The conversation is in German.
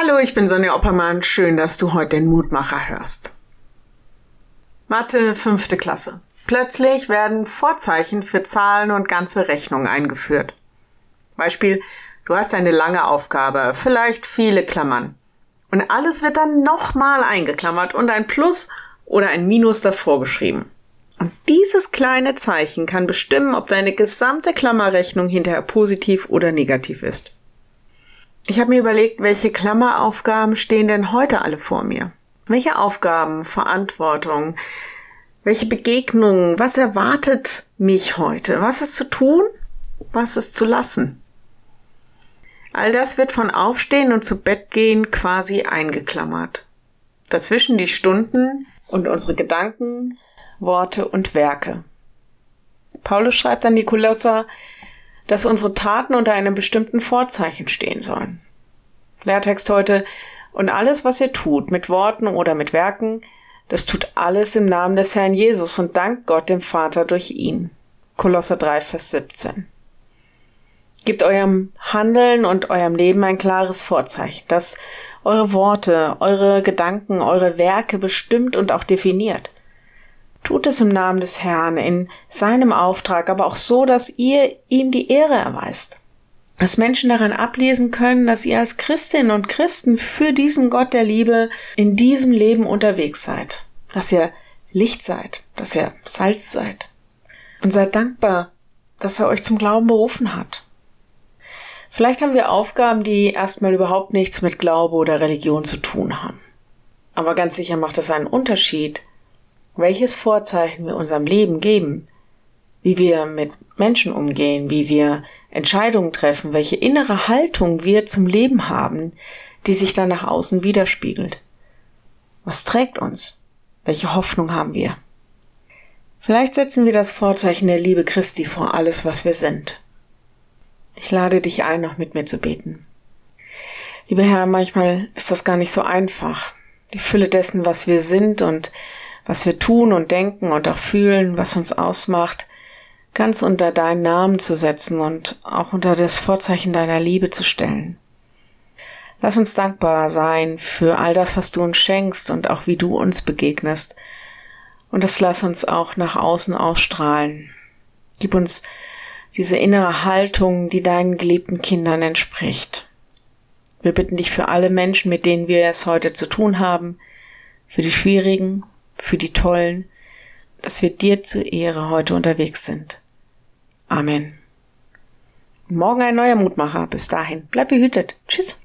Hallo, ich bin Sonja Oppermann. Schön, dass du heute den Mutmacher hörst. Mathe, fünfte Klasse. Plötzlich werden Vorzeichen für Zahlen und ganze Rechnungen eingeführt. Beispiel, du hast eine lange Aufgabe, vielleicht viele Klammern. Und alles wird dann nochmal eingeklammert und ein Plus oder ein Minus davor geschrieben. Und dieses kleine Zeichen kann bestimmen, ob deine gesamte Klammerrechnung hinterher positiv oder negativ ist. Ich habe mir überlegt, welche Klammeraufgaben stehen denn heute alle vor mir? Welche Aufgaben, Verantwortung, welche Begegnungen, was erwartet mich heute? Was ist zu tun? Was ist zu lassen? All das wird von Aufstehen und zu Bett gehen quasi eingeklammert. Dazwischen die Stunden und unsere Gedanken, Worte und Werke. Paulus schreibt an Nikolauser, dass unsere Taten unter einem bestimmten Vorzeichen stehen sollen. Lehrtext heute, und alles, was ihr tut, mit Worten oder mit Werken, das tut alles im Namen des Herrn Jesus und dankt Gott dem Vater durch ihn. Kolosser 3, Vers 17. Gebt eurem Handeln und eurem Leben ein klares Vorzeichen, das eure Worte, eure Gedanken, eure Werke bestimmt und auch definiert. Tut es im Namen des Herrn, in seinem Auftrag, aber auch so, dass ihr ihm die Ehre erweist. Dass Menschen daran ablesen können, dass ihr als Christinnen und Christen für diesen Gott der Liebe in diesem Leben unterwegs seid. Dass ihr Licht seid, dass ihr Salz seid. Und seid dankbar, dass er euch zum Glauben berufen hat. Vielleicht haben wir Aufgaben, die erstmal überhaupt nichts mit Glaube oder Religion zu tun haben. Aber ganz sicher macht es einen Unterschied, welches Vorzeichen wir unserem Leben geben, wie wir mit Menschen umgehen, wie wir Entscheidungen treffen, welche innere Haltung wir zum Leben haben, die sich dann nach außen widerspiegelt. Was trägt uns? Welche Hoffnung haben wir? Vielleicht setzen wir das Vorzeichen der Liebe Christi vor alles, was wir sind. Ich lade dich ein, noch mit mir zu beten. Lieber Herr, manchmal ist das gar nicht so einfach. Die Fülle dessen, was wir sind und was wir tun und denken und auch fühlen, was uns ausmacht, ganz unter deinen Namen zu setzen und auch unter das Vorzeichen deiner Liebe zu stellen. Lass uns dankbar sein für all das, was du uns schenkst und auch wie du uns begegnest. Und das lass uns auch nach außen ausstrahlen. Gib uns diese innere Haltung, die deinen geliebten Kindern entspricht. Wir bitten dich für alle Menschen, mit denen wir es heute zu tun haben, für die schwierigen, für die Tollen, dass wir dir zur Ehre heute unterwegs sind. Amen. Morgen ein neuer Mutmacher. Bis dahin. Bleib behütet. Tschüss.